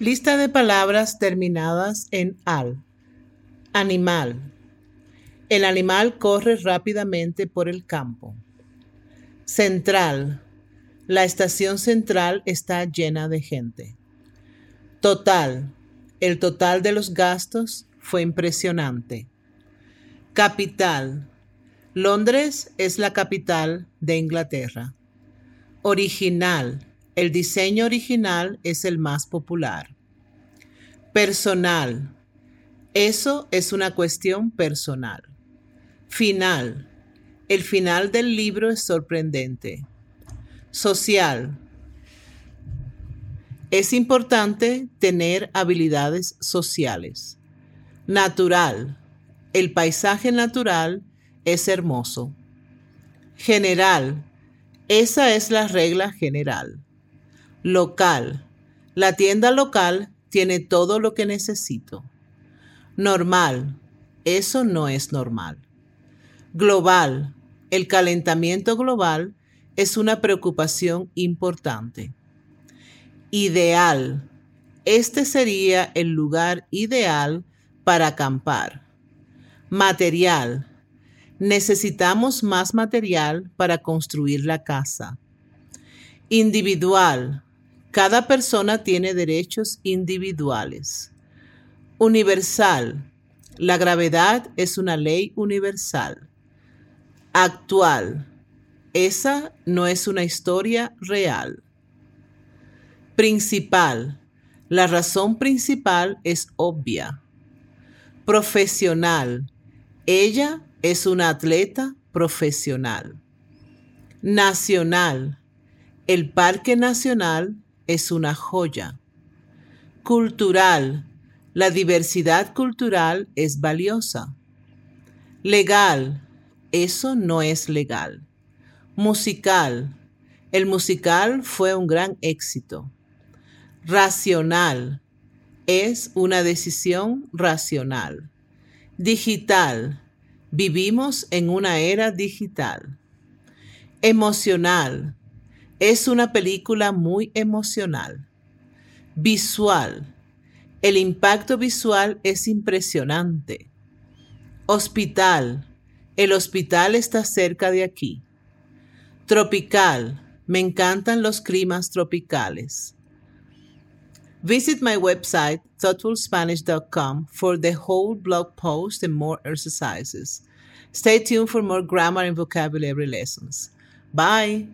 Lista de palabras terminadas en al. Animal. El animal corre rápidamente por el campo. Central. La estación central está llena de gente. Total. El total de los gastos fue impresionante. Capital. Londres es la capital de Inglaterra. Original. El diseño original es el más popular. Personal. Eso es una cuestión personal. Final. El final del libro es sorprendente. Social. Es importante tener habilidades sociales. Natural. El paisaje natural es hermoso. General. Esa es la regla general. Local. La tienda local tiene todo lo que necesito. Normal. Eso no es normal. Global. El calentamiento global es una preocupación importante. Ideal. Este sería el lugar ideal para acampar. Material. Necesitamos más material para construir la casa. Individual. Cada persona tiene derechos individuales. Universal. La gravedad es una ley universal actual. Esa no es una historia real. Principal. La razón principal es obvia. Profesional. Ella es una atleta profesional. Nacional. El Parque Nacional es una joya. Cultural. La diversidad cultural es valiosa. Legal. Eso no es legal. Musical. El musical fue un gran éxito. Racional. Es una decisión racional. Digital. Vivimos en una era digital. Emocional. Es una película muy emocional. Visual. El impacto visual es impresionante. Hospital. El hospital está cerca de aquí. Tropical. Me encantan los climas tropicales. Visit my website, thoughtfulspanish.com, for the whole blog post and more exercises. Stay tuned for more grammar and vocabulary lessons. Bye.